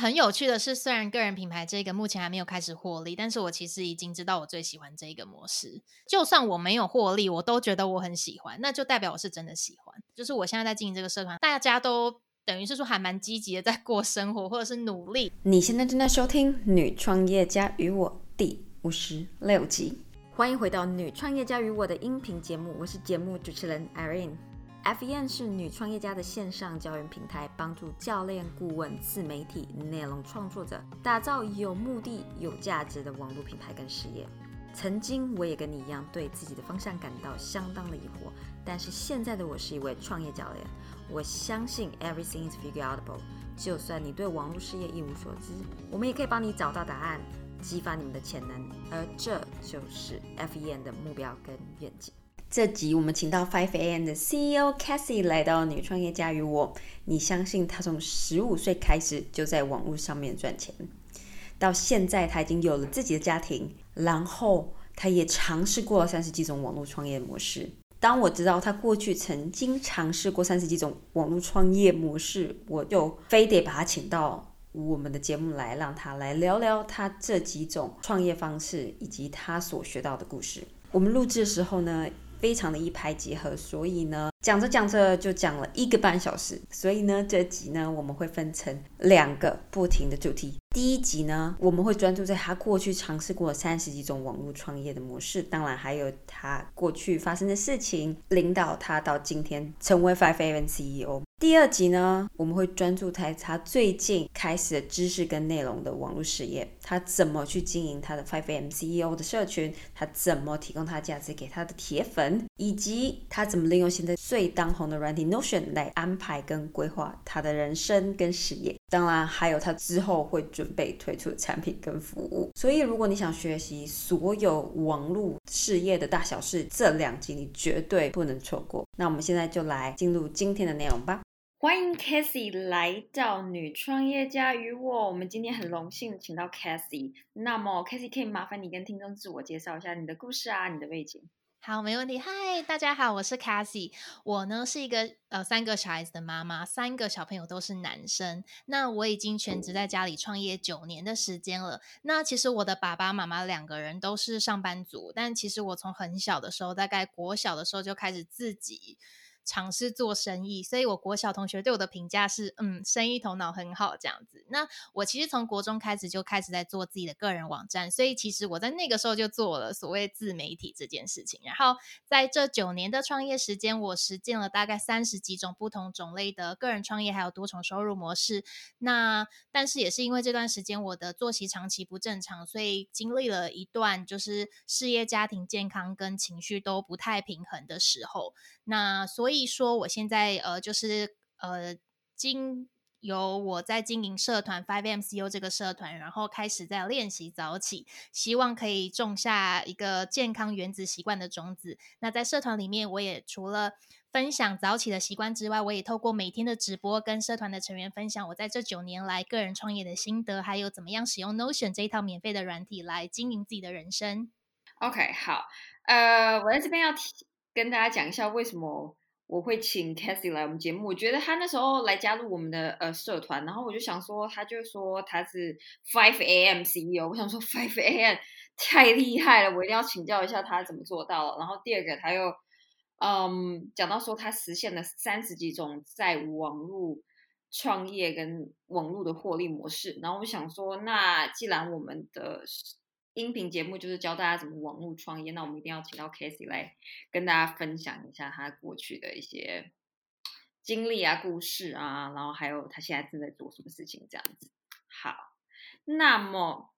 很有趣的是，虽然个人品牌这个目前还没有开始获利，但是我其实已经知道我最喜欢这个模式。就算我没有获利，我都觉得我很喜欢，那就代表我是真的喜欢。就是我现在在经营这个社团，大家都等于是说还蛮积极的在过生活，或者是努力。你现在正在收听《女创业家与我》第五十六集，欢迎回到《女创业家与我》的音频节目，我是节目主持人 Irene。FEN 是女创业家的线上教员平台，帮助教练、顾问、自媒体、内容创作者打造有目的、有价值的网络品牌跟事业。曾经我也跟你一样，对自己的方向感到相当的疑惑，但是现在的我是一位创业教练。我相信 Everything is figureoutable。就算你对网络事业一无所知，我们也可以帮你找到答案，激发你们的潜能。而这就是 FEN 的目标跟愿景。这集我们请到 Five AM 的 CEO Cassie 来到女创业家与我。你相信她从十五岁开始就在网络上面赚钱，到现在她已经有了自己的家庭，然后她也尝试过了三十几种网络创业模式。当我知道她过去曾经尝试过三十几种网络创业模式，我就非得把她请到我们的节目来，让她来聊聊她这几种创业方式以及她所学到的故事。我们录制的时候呢？非常的一拍即合，所以呢，讲着讲着就讲了一个半小时。所以呢，这集呢，我们会分成两个不停的主题。第一集呢，我们会专注在他过去尝试过三十几种网络创业的模式，当然还有他过去发生的事情，领导他到今天成为 Five A N CEO。第二集呢，我们会专注在他最近开始的知识跟内容的网络事业，他怎么去经营他的 Five M CEO 的社群，他怎么提供他价值给他的铁粉，以及他怎么利用现在最当红的软体 Notion 来安排跟规划他的人生跟事业。当然，还有他之后会准备推出的产品跟服务。所以，如果你想学习所有网络事业的大小事，这两集你绝对不能错过。那我们现在就来进入今天的内容吧。欢迎 Cassie 来到女创业家与我。我们今天很荣幸请到 Cassie。那么 Cassie 可以麻烦你跟听众自我介绍一下你的故事啊，你的背景。好，没问题。嗨，大家好，我是 Cassie。我呢是一个呃三个小孩子的妈妈，三个小朋友都是男生。那我已经全职在家里创业九年的时间了。那其实我的爸爸妈妈两个人都是上班族，但其实我从很小的时候，大概国小的时候就开始自己。尝试做生意，所以我国小同学对我的评价是，嗯，生意头脑很好这样子。那我其实从国中开始就开始在做自己的个人网站，所以其实我在那个时候就做了所谓自媒体这件事情。然后在这九年的创业时间，我实践了大概三十几种不同种类的个人创业，还有多重收入模式。那但是也是因为这段时间我的作息长期不正常，所以经历了一段就是事业、家庭、健康跟情绪都不太平衡的时候。那所以。说我现在呃，就是呃，经由我在经营社团 Five MCU 这个社团，然后开始在练习早起，希望可以种下一个健康原子习惯的种子。那在社团里面，我也除了分享早起的习惯之外，我也透过每天的直播跟社团的成员分享我在这九年来个人创业的心得，还有怎么样使用 Notion 这一套免费的软体来经营自己的人生。OK，好，呃，我在这边要提跟大家讲一下为什么。我会请 Cassie 来我们节目，我觉得他那时候来加入我们的呃社团，然后我就想说，他就说他是 Five A.M. CEO，我想说 Five A.M. 太厉害了，我一定要请教一下他怎么做到。然后第二个他又嗯讲到说他实现了三十几种在网络创业跟网络的获利模式，然后我想说，那既然我们的音频节目就是教大家怎么网络创业，那我们一定要请到 Casey 来跟大家分享一下他过去的一些经历啊、故事啊，然后还有他现在正在做什么事情这样子。好，那么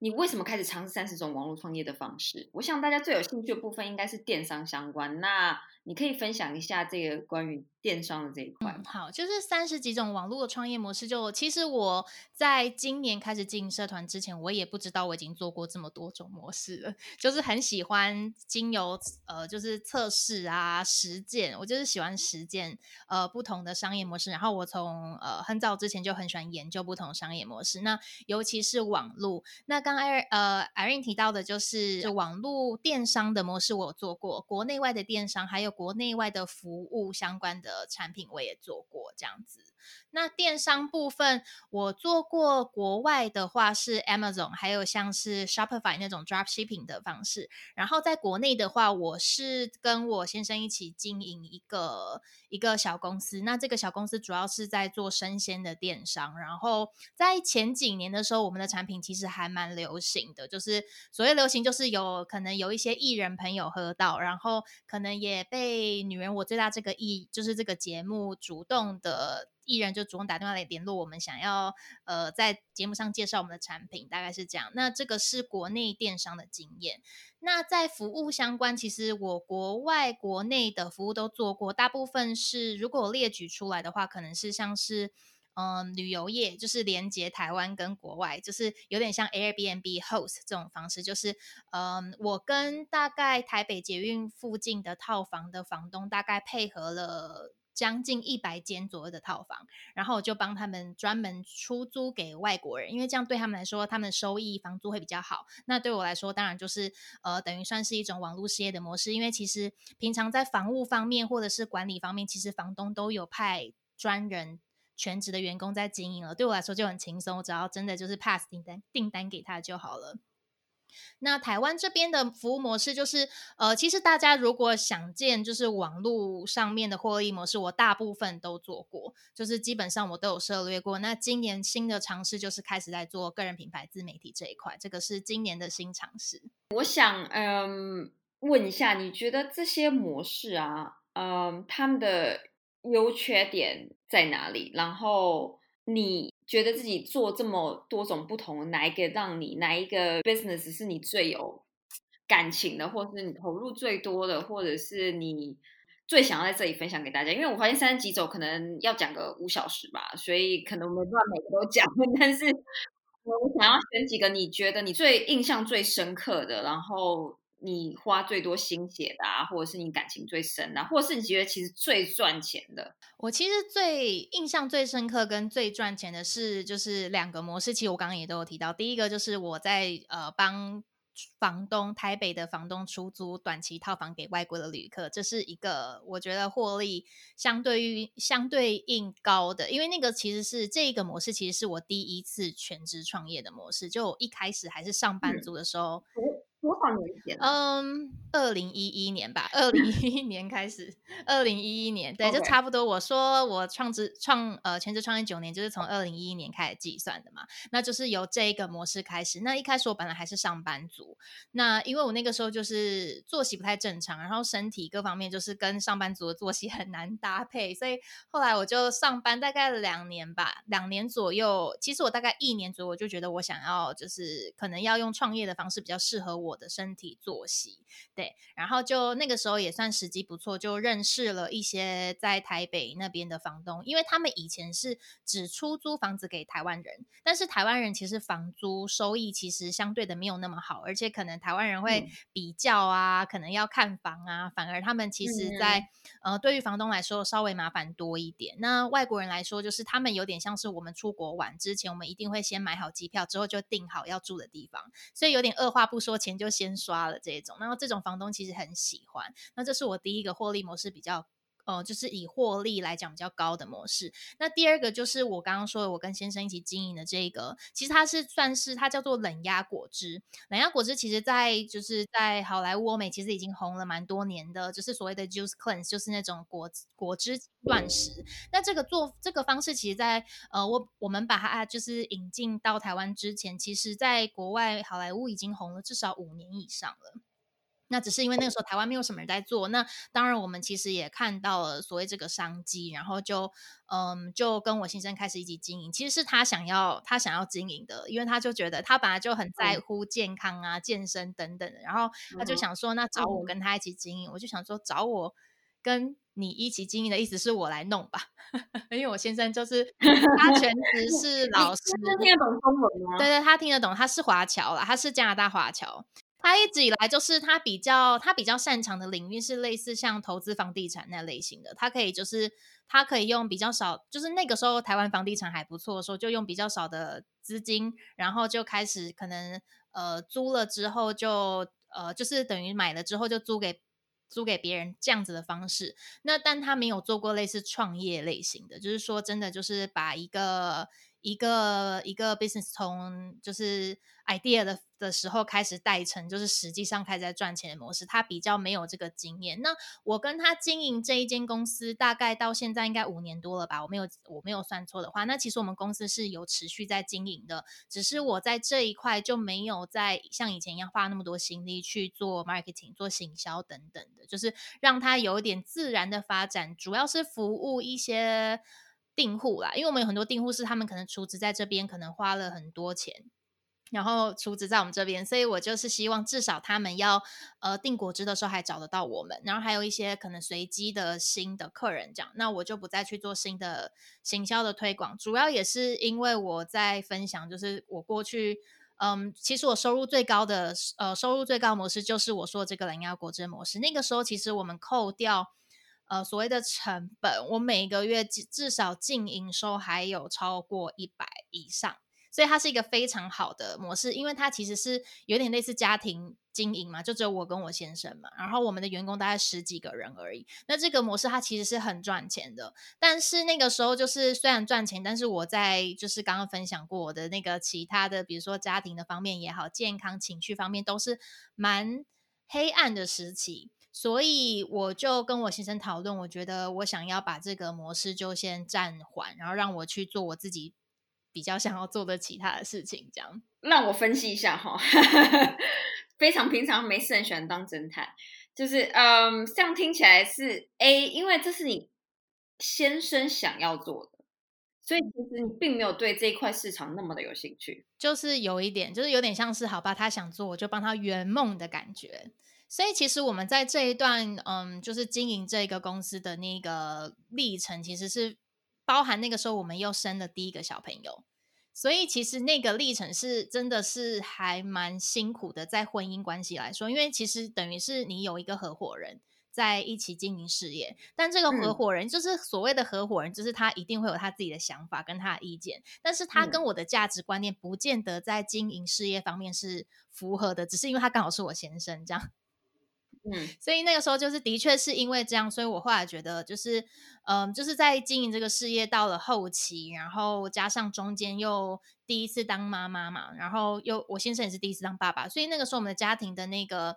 你为什么开始尝试三十种网络创业的方式？我想大家最有兴趣的部分应该是电商相关。那你可以分享一下这个关于。电商的这一块，好，就是三十几种网络的创业模式。就其实我在今年开始经营社团之前，我也不知道我已经做过这么多种模式了。就是很喜欢经由呃，就是测试啊、实践，我就是喜欢实践呃不同的商业模式。然后我从呃很早之前就很喜欢研究不同商业模式。那尤其是网络，那刚艾呃艾瑞提到的就是网络电商的模式，我有做过国内外的电商，还有国内外的服务相关的。产品我也做过这样子，那电商部分，我做过国外的话是 Amazon，还有像是 Shopify 那种 Drop Shipping 的方式。然后在国内的话，我是跟我先生一起经营一个一个小公司。那这个小公司主要是在做生鲜的电商。然后在前几年的时候，我们的产品其实还蛮流行的，就是所谓流行，就是有可能有一些艺人朋友喝到，然后可能也被《女人我最大》这个艺，就是这个节目主动的。艺人就主动打电话来联络我们，想要呃在节目上介绍我们的产品，大概是这样。那这个是国内电商的经验。那在服务相关，其实我国外、国内的服务都做过，大部分是如果列举出来的话，可能是像是嗯旅游业，就是连接台湾跟国外，就是有点像 Airbnb host 这种方式，就是嗯我跟大概台北捷运附近的套房的房东大概配合了。将近一百间左右的套房，然后我就帮他们专门出租给外国人，因为这样对他们来说，他们收益房租会比较好。那对我来说，当然就是呃，等于算是一种网络事业的模式。因为其实平常在房务方面或者是管理方面，其实房东都有派专人全职的员工在经营了。对我来说就很轻松，只要真的就是 pass 订单订单给他就好了。那台湾这边的服务模式就是，呃，其实大家如果想见就是网络上面的获利模式，我大部分都做过，就是基本上我都有涉略过。那今年新的尝试就是开始在做个人品牌自媒体这一块，这个是今年的新尝试。我想，嗯，问一下，你觉得这些模式啊，嗯，他们的优缺点在哪里？然后你。觉得自己做这么多种不同，哪一个让你哪一个 business 是你最有感情的，或是你投入最多的，或者是你最想要在这里分享给大家？因为我发现三十几种可能要讲个五小时吧，所以可能没办法每个都讲。但是我想要选几个你觉得你最印象最深刻的，然后。你花最多心血的啊，或者是你感情最深的，或者是你觉得其实最赚钱的？我其实最印象最深刻跟最赚钱的是，就是两个模式。其实我刚刚也都有提到，第一个就是我在呃帮房东台北的房东出租短期套房给外国的旅客，这是一个我觉得获利相对于相对应高的，因为那个其实是这个模式，其实是我第一次全职创业的模式，就一开始还是上班族的时候。多少年前？嗯，二零一一年吧，二零一一年开始，二零一一年，对，就差不多。我说我创职创呃全职创业九年，就是从二零一一年开始计算的嘛。那就是由这一个模式开始。那一开始我本来还是上班族，那因为我那个时候就是作息不太正常，然后身体各方面就是跟上班族的作息很难搭配，所以后来我就上班大概两年吧，两年左右。其实我大概一年左右，我就觉得我想要就是可能要用创业的方式比较适合我。我的身体作息，对，然后就那个时候也算时机不错，就认识了一些在台北那边的房东，因为他们以前是只出租房子给台湾人，但是台湾人其实房租收益其实相对的没有那么好，而且可能台湾人会比较啊，可能要看房啊，反而他们其实在呃对于房东来说稍微麻烦多一点。那外国人来说，就是他们有点像是我们出国玩之前，我们一定会先买好机票，之后就订好要住的地方，所以有点二话不说钱。就先刷了这种，然后这种房东其实很喜欢。那这是我第一个获利模式比较。哦，就是以获利来讲比较高的模式。那第二个就是我刚刚说的，我跟先生一起经营的这个，其实它是算是它叫做冷压果汁。冷压果汁其实，在就是在好莱坞、欧美其实已经红了蛮多年的，就是所谓的 juice cleanse，就是那种果果汁断食。那这个做这个方式，其实，在呃，我我们把它就是引进到台湾之前，其实在国外好莱坞已经红了至少五年以上了。那只是因为那个时候台湾没有什么人在做，那当然我们其实也看到了所谓这个商机，然后就嗯就跟我先生开始一起经营，其实是他想要他想要经营的，因为他就觉得他本来就很在乎健康啊、健身等等的，然后他就想说那找我跟他一起经营，我就想说找我跟你一起经营的意思是我来弄吧，因为我先生就是他全职 是老师，听得懂中文吗？对对，他听得懂，他是华侨啦，他是加拿大华侨。他一直以来就是他比较他比较擅长的领域是类似像投资房地产那类型的，他可以就是他可以用比较少，就是那个时候台湾房地产还不错的时候，就用比较少的资金，然后就开始可能呃租了之后就呃就是等于买了之后就租给租给别人这样子的方式。那但他没有做过类似创业类型的，就是说真的就是把一个。一个一个 business 从就是 idea 的的时候开始带成，就是实际上开始在赚钱的模式，他比较没有这个经验。那我跟他经营这一间公司，大概到现在应该五年多了吧，我没有我没有算错的话，那其实我们公司是有持续在经营的，只是我在这一块就没有在像以前一样花那么多心力去做 marketing、做行销等等的，就是让它有一点自然的发展，主要是服务一些。订户啦，因为我们有很多订户是他们可能储值在这边，可能花了很多钱，然后储值在我们这边，所以我就是希望至少他们要呃订果汁的时候还找得到我们，然后还有一些可能随机的新的客人这样，那我就不再去做新的行销的推广，主要也是因为我在分享，就是我过去嗯，其实我收入最高的呃收入最高模式就是我说这个蓝牙果汁模式，那个时候其实我们扣掉。呃，所谓的成本，我每个月至至少净营收还有超过一百以上，所以它是一个非常好的模式，因为它其实是有点类似家庭经营嘛，就只有我跟我先生嘛，然后我们的员工大概十几个人而已。那这个模式它其实是很赚钱的，但是那个时候就是虽然赚钱，但是我在就是刚刚分享过我的那个其他的，比如说家庭的方面也好，健康情绪方面都是蛮黑暗的时期。所以我就跟我先生讨论，我觉得我想要把这个模式就先暂缓，然后让我去做我自己比较想要做的其他的事情。这样，让我分析一下哈。非常平常，没事很喜欢当侦探，就是嗯，这样听起来是 A，因为这是你先生想要做的，所以其实你并没有对这一块市场那么的有兴趣，就是有一点，就是有点像是好吧，他想做，我就帮他圆梦的感觉。所以其实我们在这一段，嗯，就是经营这个公司的那个历程，其实是包含那个时候我们又生了第一个小朋友，所以其实那个历程是真的是还蛮辛苦的，在婚姻关系来说，因为其实等于是你有一个合伙人在一起经营事业，但这个合伙人就是所谓的合伙人，就是他一定会有他自己的想法跟他的意见，但是他跟我的价值观念不见得在经营事业方面是符合的，只是因为他刚好是我先生这样。嗯，所以那个时候就是的确是因为这样，所以我后来觉得就是，嗯，就是在经营这个事业到了后期，然后加上中间又第一次当妈妈嘛，然后又我先生也是第一次当爸爸，所以那个时候我们的家庭的那个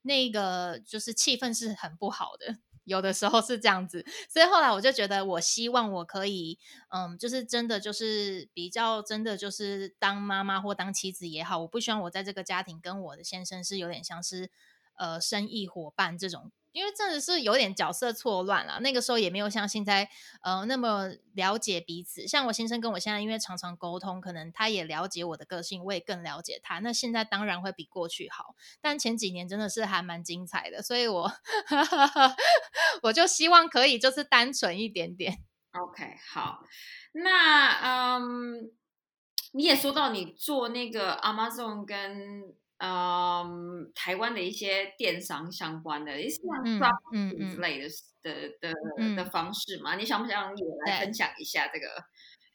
那个就是气氛是很不好的，有的时候是这样子，所以后来我就觉得我希望我可以，嗯，就是真的就是比较真的就是当妈妈或当妻子也好，我不希望我在这个家庭跟我的先生是有点像是。呃，生意伙伴这种，因为真的是有点角色错乱了。那个时候也没有像现在呃那么了解彼此。像我先生跟我现在，因为常常沟通，可能他也了解我的个性，我也更了解他。那现在当然会比过去好，但前几年真的是还蛮精彩的，所以我 我就希望可以就是单纯一点点。OK，好，那嗯，你也说到你做那个 Amazon 跟。嗯，台湾的一些电商相关的，也是像 Dropshipping 之类的的的的方式嘛？你想不想也来分享一下这个？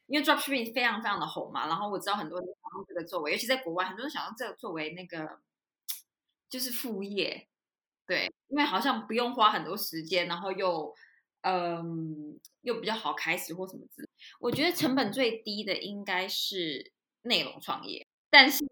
因为 Dropshipping 非常非常的红嘛，然后我知道很多人想用这个作为，尤其在国外，很多人想用这个作为那个就是副业，对，因为好像不用花很多时间，然后又嗯又比较好开始或什么之类。我觉得成本最低的应该是内容创业，但是。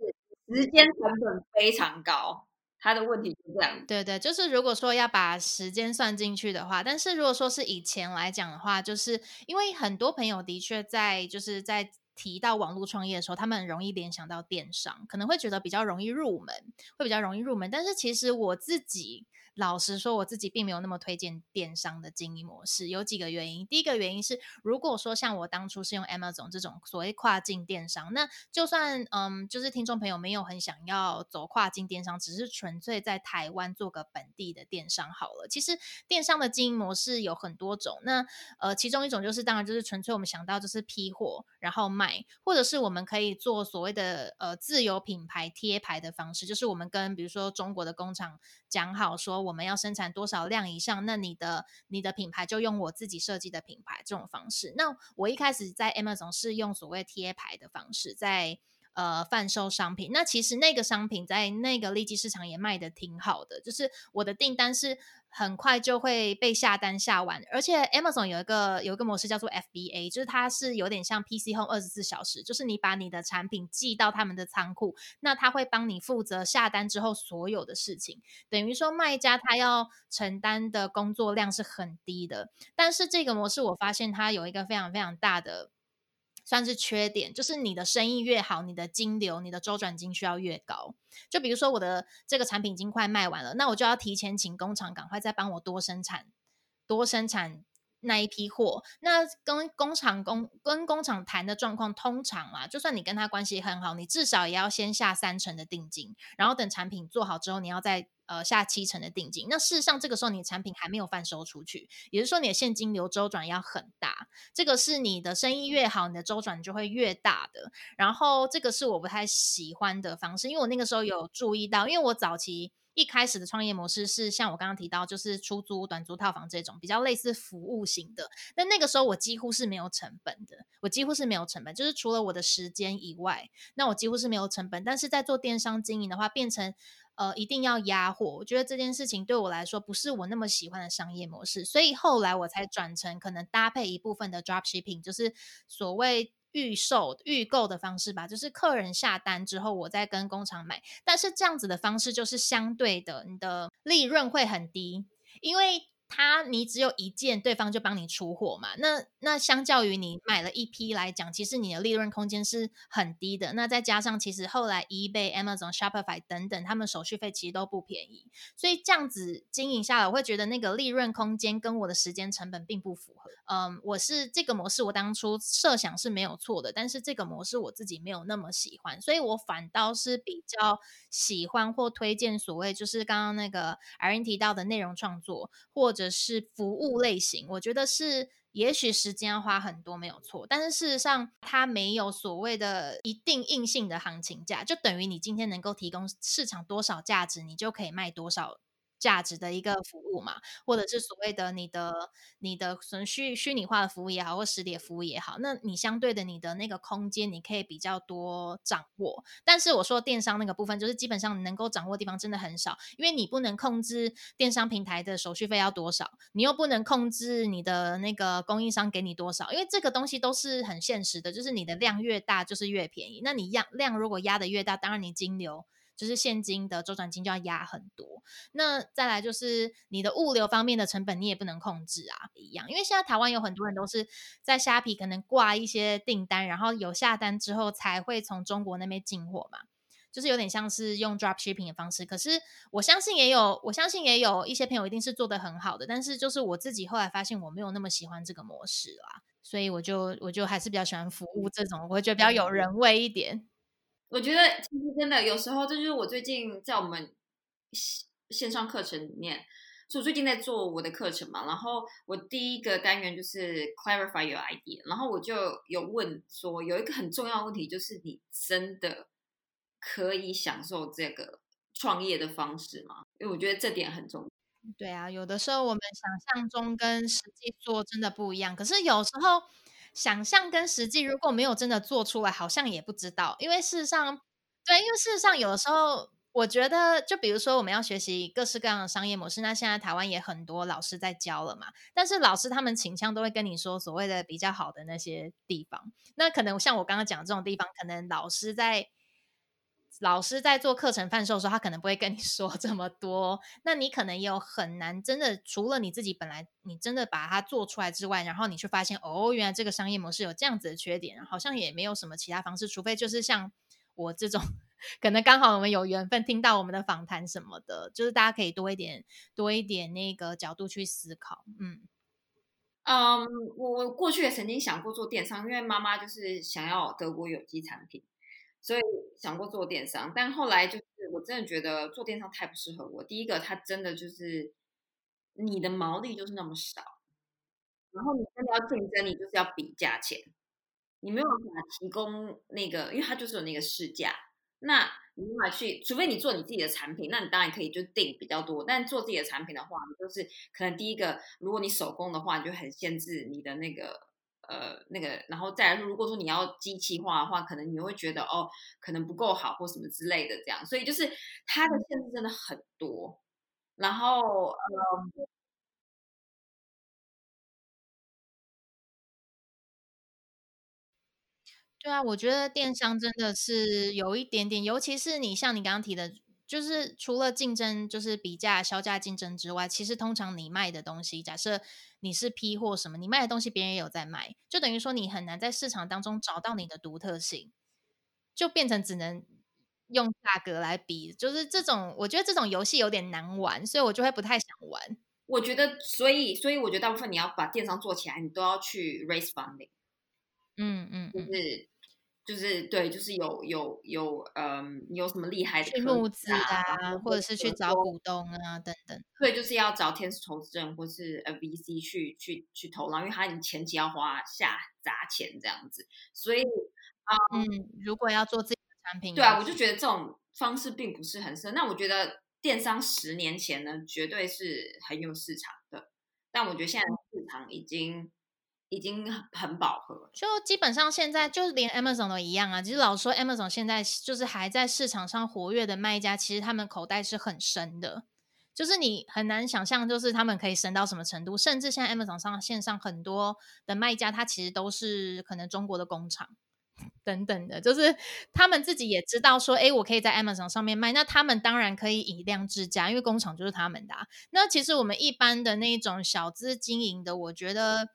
时间成本非常高，他的问题是这样。对对，就是如果说要把时间算进去的话，但是如果说是以前来讲的话，就是因为很多朋友的确在就是在提到网络创业的时候，他们很容易联想到电商，可能会觉得比较容易入门，会比较容易入门。但是其实我自己。老实说，我自己并没有那么推荐电商的经营模式，有几个原因。第一个原因是，如果说像我当初是用 Amazon 这种所谓跨境电商，那就算嗯，就是听众朋友没有很想要走跨境电商，只是纯粹在台湾做个本地的电商好了。其实电商的经营模式有很多种，那呃，其中一种就是当然就是纯粹我们想到就是批货然后卖，或者是我们可以做所谓的呃自有品牌贴牌的方式，就是我们跟比如说中国的工厂讲好说。我们要生产多少量以上？那你的你的品牌就用我自己设计的品牌这种方式。那我一开始在 Amazon 是用所谓贴牌的方式，在呃贩售商品。那其实那个商品在那个利基市场也卖的挺好的，就是我的订单是。很快就会被下单下完，而且 Amazon 有一个有一个模式叫做 FBA，就是它是有点像 PC Home 二十四小时，就是你把你的产品寄到他们的仓库，那他会帮你负责下单之后所有的事情，等于说卖家他要承担的工作量是很低的。但是这个模式我发现它有一个非常非常大的。算是缺点，就是你的生意越好，你的金流、你的周转金需要越高。就比如说，我的这个产品已经快卖完了，那我就要提前请工厂赶快再帮我多生产、多生产。那一批货，那跟工厂工跟工厂谈的状况，通常啊，就算你跟他关系很好，你至少也要先下三成的定金，然后等产品做好之后，你要再呃下七成的定金。那事实上，这个时候你的产品还没有贩售出去，也就是说你的现金流周转要很大。这个是你的生意越好，你的周转就会越大的。然后这个是我不太喜欢的方式，因为我那个时候有注意到，因为我早期。一开始的创业模式是像我刚刚提到，就是出租短租套房这种比较类似服务型的。但那个时候我几乎是没有成本的，我几乎是没有成本，就是除了我的时间以外，那我几乎是没有成本。但是在做电商经营的话，变成呃一定要压货，我觉得这件事情对我来说不是我那么喜欢的商业模式，所以后来我才转成可能搭配一部分的 drop shipping，就是所谓。预售、预购的方式吧，就是客人下单之后，我再跟工厂买。但是这样子的方式就是相对的，你的利润会很低，因为。他你只有一件，对方就帮你出货嘛？那那相较于你买了一批来讲，其实你的利润空间是很低的。那再加上其实后来 eBay、Amazon、Shopify 等等，他们手续费其实都不便宜，所以这样子经营下来，我会觉得那个利润空间跟我的时间成本并不符合。嗯，我是这个模式，我当初设想是没有错的，但是这个模式我自己没有那么喜欢，所以我反倒是比较喜欢或推荐所谓就是刚刚那个 Irene 提到的内容创作或者。的是服务类型，我觉得是也许时间要花很多没有错，但是事实上它没有所谓的一定硬性的行情价，就等于你今天能够提供市场多少价值，你就可以卖多少。价值的一个服务嘛，或者是所谓的你的你的纯虚虚拟化的服务也好，或实体服务也好，那你相对的你的那个空间，你可以比较多掌握。但是我说电商那个部分，就是基本上能够掌握的地方真的很少，因为你不能控制电商平台的手续费要多少，你又不能控制你的那个供应商给你多少，因为这个东西都是很现实的，就是你的量越大，就是越便宜。那你量量如果压的越大，当然你金流。就是现金的周转金就要压很多，那再来就是你的物流方面的成本你也不能控制啊，一样，因为现在台湾有很多人都是在虾皮可能挂一些订单，然后有下单之后才会从中国那边进货嘛，就是有点像是用 drop shipping 的方式。可是我相信也有，我相信也有一些朋友一定是做的很好的，但是就是我自己后来发现我没有那么喜欢这个模式啦，所以我就我就还是比较喜欢服务这种，我会觉得比较有人味一点。我觉得其实真的有时候，这就是我最近在我们线线上课程里面，就我最近在做我的课程嘛。然后我第一个单元就是 clarify your idea，然后我就有问说，有一个很重要的问题，就是你真的可以享受这个创业的方式吗？因为我觉得这点很重要。对啊，有的时候我们想象中跟实际做真的不一样，可是有时候。想象跟实际如果没有真的做出来，好像也不知道。因为事实上，对，因为事实上有的时候，我觉得，就比如说我们要学习各式各样的商业模式，那现在台湾也很多老师在教了嘛。但是老师他们倾向都会跟你说所谓的比较好的那些地方。那可能像我刚刚讲这种地方，可能老师在。老师在做课程贩售的时候，他可能不会跟你 说这么多。那你可能也有很难真的，除了你自己本来你真的把它做出来之外，然后你去发现哦，原来这个商业模式有这样子的缺点，好像也没有什么其他方式，除非就是像 我这种，可能刚好我们有缘分听到我们的访谈什么的，就是大家可以多一点多一点那个角度去思考。嗯嗯，我过去也曾经想过做电商，因为妈妈就是想要德国有机产品。所以想过做电商，但后来就是我真的觉得做电商太不适合我。第一个，它真的就是你的毛利就是那么少，然后你真的要竞争，你就是要比价钱，你没有办法提供那个，因为它就是有那个市价。那你无法去，除非你做你自己的产品，那你当然可以就定比较多。但做自己的产品的话，就是可能第一个，如果你手工的话，你就很限制你的那个呃那个，然后再来说，如果说你要机器化的话，可能你会觉得哦，可能不够好或什么之类的这样，所以就是它的限制真的很多。然后呃。对啊，我觉得电商真的是有一点点，尤其是你像你刚刚提的，就是除了竞争，就是比价、销价竞争之外，其实通常你卖的东西，假设你是批货什么，你卖的东西别人也有在卖，就等于说你很难在市场当中找到你的独特性，就变成只能用价格来比，就是这种，我觉得这种游戏有点难玩，所以我就会不太想玩。我觉得，所以，所以我觉得大部分你要把电商做起来，你都要去 raise funding。嗯嗯，就是。就是对，就是有有有，嗯，有什么厉害的去募资啊，或者是去找股东啊等等。对，就是要找天使投资人或是呃 VC 去去去投然后，因为他你前期要花下砸钱这样子，所以啊，嗯，如果要做自己的产品，对啊，我就觉得这种方式并不是很深。那我觉得电商十年前呢，绝对是很有市场的，但我觉得现在市场已经。已经很很饱和，就基本上现在就是连 Amazon 都一样啊。其实老说 Amazon 现在就是还在市场上活跃的卖家，其实他们口袋是很深的，就是你很难想象，就是他们可以深到什么程度。甚至现在 Amazon 上线上很多的卖家，他其实都是可能中国的工厂等等的，就是他们自己也知道说，哎，我可以在 Amazon 上面卖，那他们当然可以以量制价，因为工厂就是他们的。那其实我们一般的那种小资经营的，我觉得。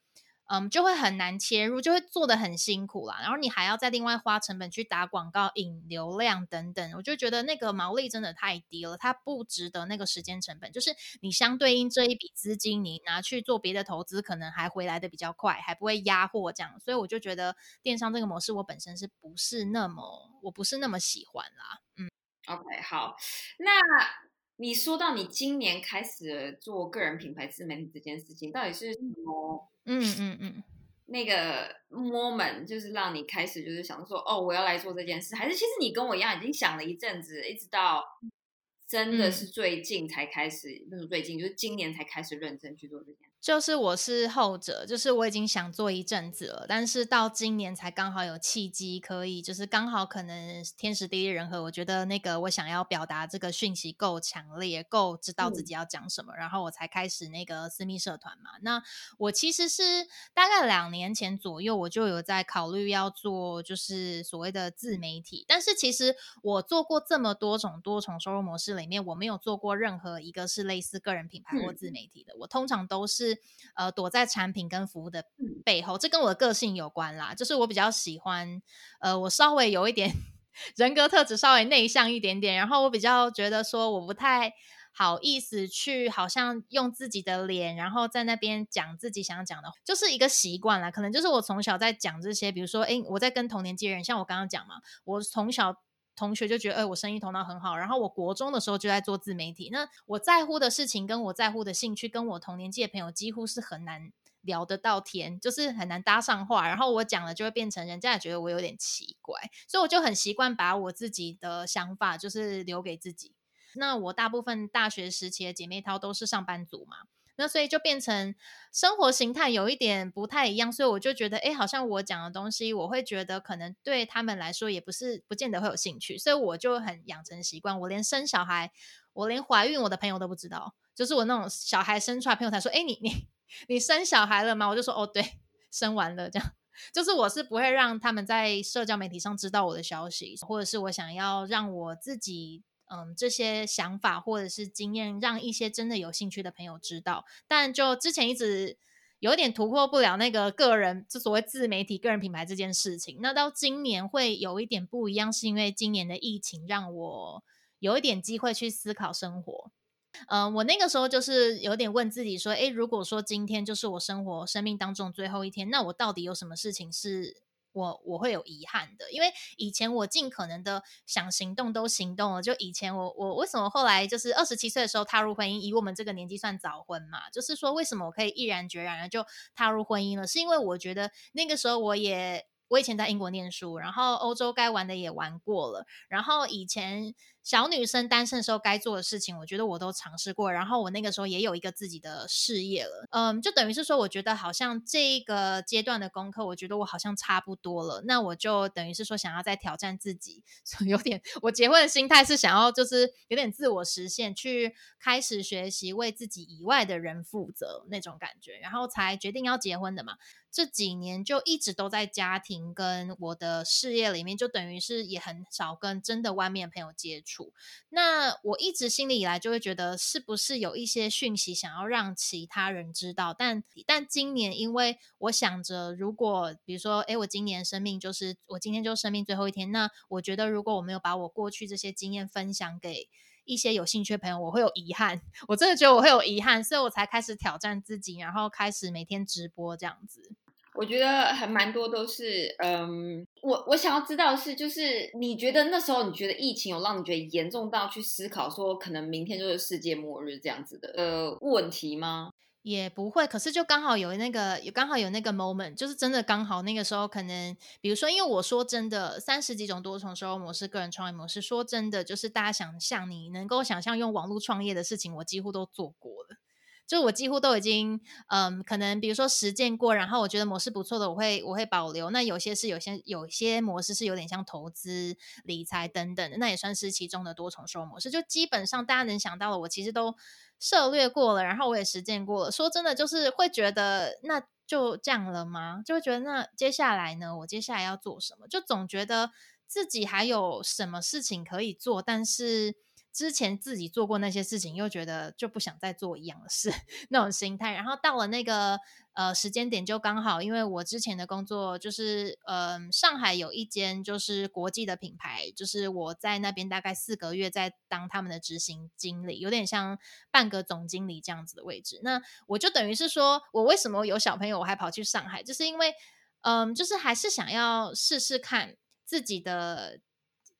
嗯，就会很难切入，就会做的很辛苦啦。然后你还要再另外花成本去打广告、引流量等等，我就觉得那个毛利真的太低了，它不值得那个时间成本。就是你相对应这一笔资金，你拿去做别的投资，可能还回来的比较快，还不会压货这样。所以我就觉得电商这个模式，我本身是不是那么，我不是那么喜欢啦。嗯，OK，好，那你说到你今年开始做个人品牌自媒体这件事情，到底是什么？嗯嗯嗯，那个 moment 就是让你开始就是想说，哦，我要来做这件事，还是其实你跟我一样已经想了一阵子，一直到真的是最近才开始，不是最近，就是今年才开始认真去做这件事。就是我是后者，就是我已经想做一阵子了，但是到今年才刚好有契机可以，就是刚好可能天时地利人和，我觉得那个我想要表达这个讯息够强烈，够知道自己要讲什么，然后我才开始那个私密社团嘛。那我其实是大概两年前左右，我就有在考虑要做，就是所谓的自媒体。但是其实我做过这么多种多重收入模式里面，我没有做过任何一个是类似个人品牌或自媒体的。我通常都是。呃，躲在产品跟服务的背后，这跟我的个性有关啦。就是我比较喜欢，呃，我稍微有一点 人格特质，稍微内向一点点。然后我比较觉得说，我不太好意思去，好像用自己的脸，然后在那边讲自己想讲的，就是一个习惯啦。可能就是我从小在讲这些，比如说，哎，我在跟同年纪人，像我刚刚讲嘛，我从小。同学就觉得，哎，我生意头脑很好。然后我国中的时候就在做自媒体。那我在乎的事情，跟我在乎的兴趣，跟我同年纪的朋友几乎是很难聊得到天，就是很难搭上话。然后我讲了，就会变成人家也觉得我有点奇怪。所以我就很习惯把我自己的想法就是留给自己。那我大部分大学时期的姐妹淘都是上班族嘛。那所以就变成生活形态有一点不太一样，所以我就觉得，哎，好像我讲的东西，我会觉得可能对他们来说也不是不见得会有兴趣，所以我就很养成习惯，我连生小孩，我连怀孕我的朋友都不知道，就是我那种小孩生出来，朋友才说，哎，你你你生小孩了吗？我就说，哦，对，生完了，这样，就是我是不会让他们在社交媒体上知道我的消息，或者是我想要让我自己。嗯，这些想法或者是经验，让一些真的有兴趣的朋友知道。但就之前一直有点突破不了那个个人，就所谓自媒体、个人品牌这件事情。那到今年会有一点不一样，是因为今年的疫情让我有一点机会去思考生活。嗯，我那个时候就是有点问自己说：，诶，如果说今天就是我生活生命当中最后一天，那我到底有什么事情是？我我会有遗憾的，因为以前我尽可能的想行动都行动了。就以前我我为什么后来就是二十七岁的时候踏入婚姻？以我们这个年纪算早婚嘛？就是说为什么我可以毅然决然的就踏入婚姻了？是因为我觉得那个时候我也我以前在英国念书，然后欧洲该玩的也玩过了，然后以前小女生单身的时候该做的事情，我觉得我都尝试过。然后我那个时候也有一个自己的事业了，嗯，就等于是说，我觉得好像这个阶段的功课，我觉得我好像差不多了。那我就等于是说，想要再挑战自己，所以有点我结婚的心态是想要就是有点自我实现，去开始学习为自己以外的人负责那种感觉，然后才决定要结婚的嘛。这几年就一直都在家庭跟我的事业里面，就等于是也很少跟真的外面朋友接触。那我一直心里以来就会觉得，是不是有一些讯息想要让其他人知道？但但今年，因为我想着，如果比如说，哎，我今年生命就是我今天就生命最后一天，那我觉得如果我没有把我过去这些经验分享给一些有兴趣的朋友，我会有遗憾。我真的觉得我会有遗憾，所以我才开始挑战自己，然后开始每天直播这样子。我觉得还蛮多都是，嗯，我我想要知道是，就是你觉得那时候你觉得疫情有让你觉得严重到去思考说可能明天就是世界末日这样子的呃问题吗？也不会，可是就刚好有那个，有刚好有那个 moment，就是真的刚好那个时候可能，比如说，因为我说真的，三十几种多重收入模式、个人创业模式，说真的，就是大家想象你能够想象用网络创业的事情，我几乎都做过了。就我几乎都已经，嗯，可能比如说实践过，然后我觉得模式不错的，我会我会保留。那有些是有些有些模式是有点像投资理财等等的，那也算是其中的多重收模式。就基本上大家能想到的，我其实都涉略过了，然后我也实践过了。说真的，就是会觉得那就这样了吗？就会觉得那接下来呢？我接下来要做什么？就总觉得自己还有什么事情可以做，但是。之前自己做过那些事情，又觉得就不想再做一样的事，那种心态。然后到了那个呃时间点，就刚好，因为我之前的工作就是，嗯，上海有一间就是国际的品牌，就是我在那边大概四个月，在当他们的执行经理，有点像半个总经理这样子的位置。那我就等于是说，我为什么有小朋友，我还跑去上海，就是因为，嗯，就是还是想要试试看自己的。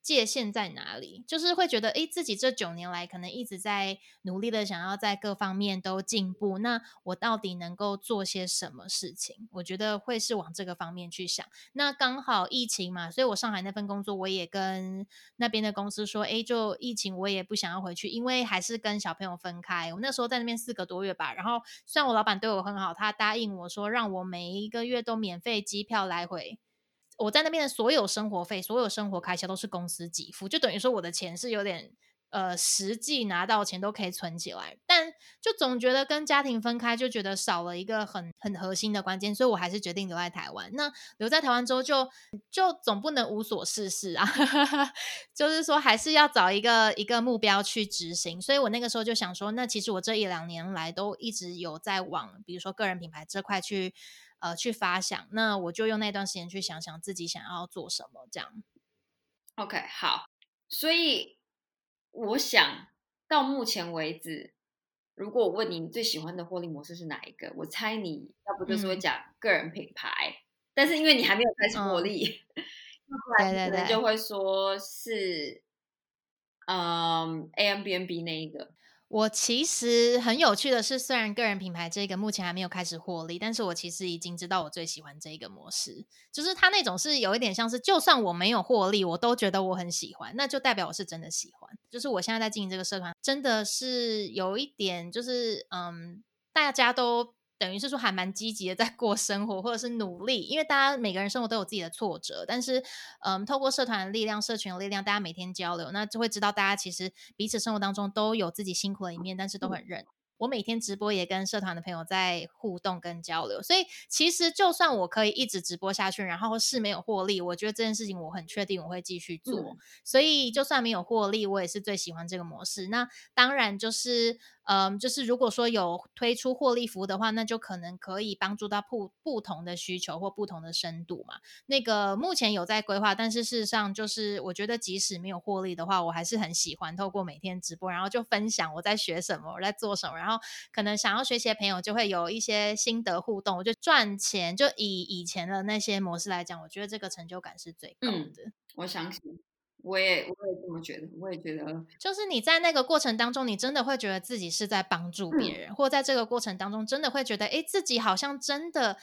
界限在哪里？就是会觉得，哎，自己这九年来可能一直在努力的想要在各方面都进步。那我到底能够做些什么事情？我觉得会是往这个方面去想。那刚好疫情嘛，所以我上海那份工作我也跟那边的公司说，哎，就疫情我也不想要回去，因为还是跟小朋友分开。我那时候在那边四个多月吧，然后虽然我老板对我很好，他答应我说让我每一个月都免费机票来回。我在那边的所有生活费、所有生活开销都是公司给付，就等于说我的钱是有点呃实际拿到钱都可以存起来，但就总觉得跟家庭分开，就觉得少了一个很很核心的关键，所以我还是决定留在台湾。那留在台湾之后，就就总不能无所事事啊，就是说还是要找一个一个目标去执行。所以我那个时候就想说，那其实我这一两年来都一直有在往，比如说个人品牌这块去。呃，去发想，那我就用那段时间去想想自己想要做什么，这样。OK，好。所以我想到目前为止，如果我问你你最喜欢的获利模式是哪一个，我猜你要不就是会讲个人品牌，但是因为你还没有开始获利，要不然可能就会说是嗯 A M B N B 那一个。我其实很有趣的是，虽然个人品牌这个目前还没有开始获利，但是我其实已经知道我最喜欢这一个模式，就是它那种是有一点像是，就算我没有获利，我都觉得我很喜欢，那就代表我是真的喜欢。就是我现在在经营这个社团，真的是有一点，就是嗯，大家都。等于是说还蛮积极的在过生活，或者是努力，因为大家每个人生活都有自己的挫折，但是，嗯，透过社团的力量、社群的力量，大家每天交流，那就会知道大家其实彼此生活当中都有自己辛苦的一面，但是都很认。我每天直播也跟社团的朋友在互动跟交流，所以其实就算我可以一直直播下去，然后是没有获利，我觉得这件事情我很确定我会继续做。所以就算没有获利，我也是最喜欢这个模式。那当然就是。嗯，就是如果说有推出获利服务的话，那就可能可以帮助到不不同的需求或不同的深度嘛。那个目前有在规划，但是事实上就是我觉得即使没有获利的话，我还是很喜欢透过每天直播，然后就分享我在学什么，我在做什么，然后可能想要学习的朋友就会有一些心得互动。我觉得赚钱，就以以前的那些模式来讲，我觉得这个成就感是最高的。我相信。我也我也这么觉得，我也觉得，就是你在那个过程当中，你真的会觉得自己是在帮助别人，或在这个过程当中，真的会觉得，哎，自己好像真的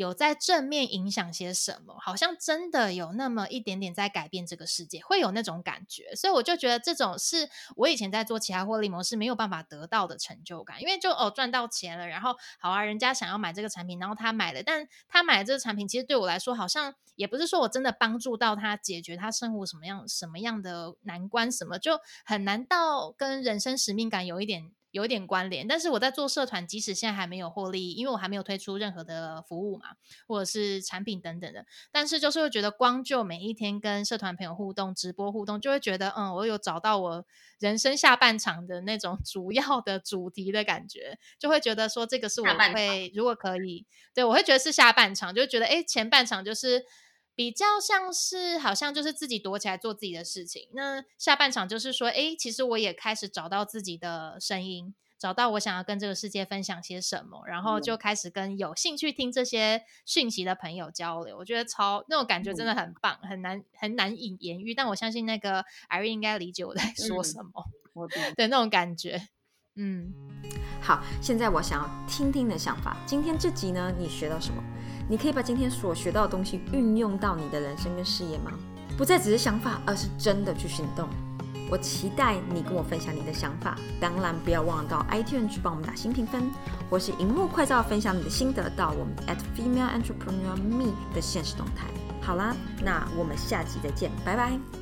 有在正面影响些什么，好像真的有那么一点点在改变这个世界，会有那种感觉。所以我就觉得这种是我以前在做其他获利模式没有办法得到的成就感，因为就哦赚到钱了，然后好啊，人家想要买这个产品，然后他买了，但他买这个产品其实对我来说好像也不是说我真的帮助到他解决他生活什么样什么样的难关，什么就很难到跟人生使命感有一点。有一点关联，但是我在做社团，即使现在还没有获利，因为我还没有推出任何的服务嘛，或者是产品等等的，但是就是会觉得光就每一天跟社团朋友互动、直播互动，就会觉得嗯，我有找到我人生下半场的那种 主要的主题的感觉，就会觉得说这个是我会如果可以，对我会觉得是下半场，就觉得哎前半场就是。比较像是好像就是自己躲起来做自己的事情。那下半场就是说，哎，其实我也开始找到自己的声音，找到我想要跟这个世界分享些什么，然后就开始跟有兴趣听这些讯息的朋友交流。我觉得超那种感觉真的很棒，很难很难以言喻。但我相信那个艾瑞应该理解我在说什么，对那种感觉。嗯，好，现在我想要听听你的想法。今天这集呢，你学到什么？你可以把今天所学到的东西运用到你的人生跟事业吗？不再只是想法，而是真的去行动。我期待你跟我分享你的想法。当然，不要忘了到 iTunes 去帮我们打新评分，或是荧幕快照分享你的心得到我们 at female entrepreneur me 的现实动态。好啦，那我们下集再见，拜拜。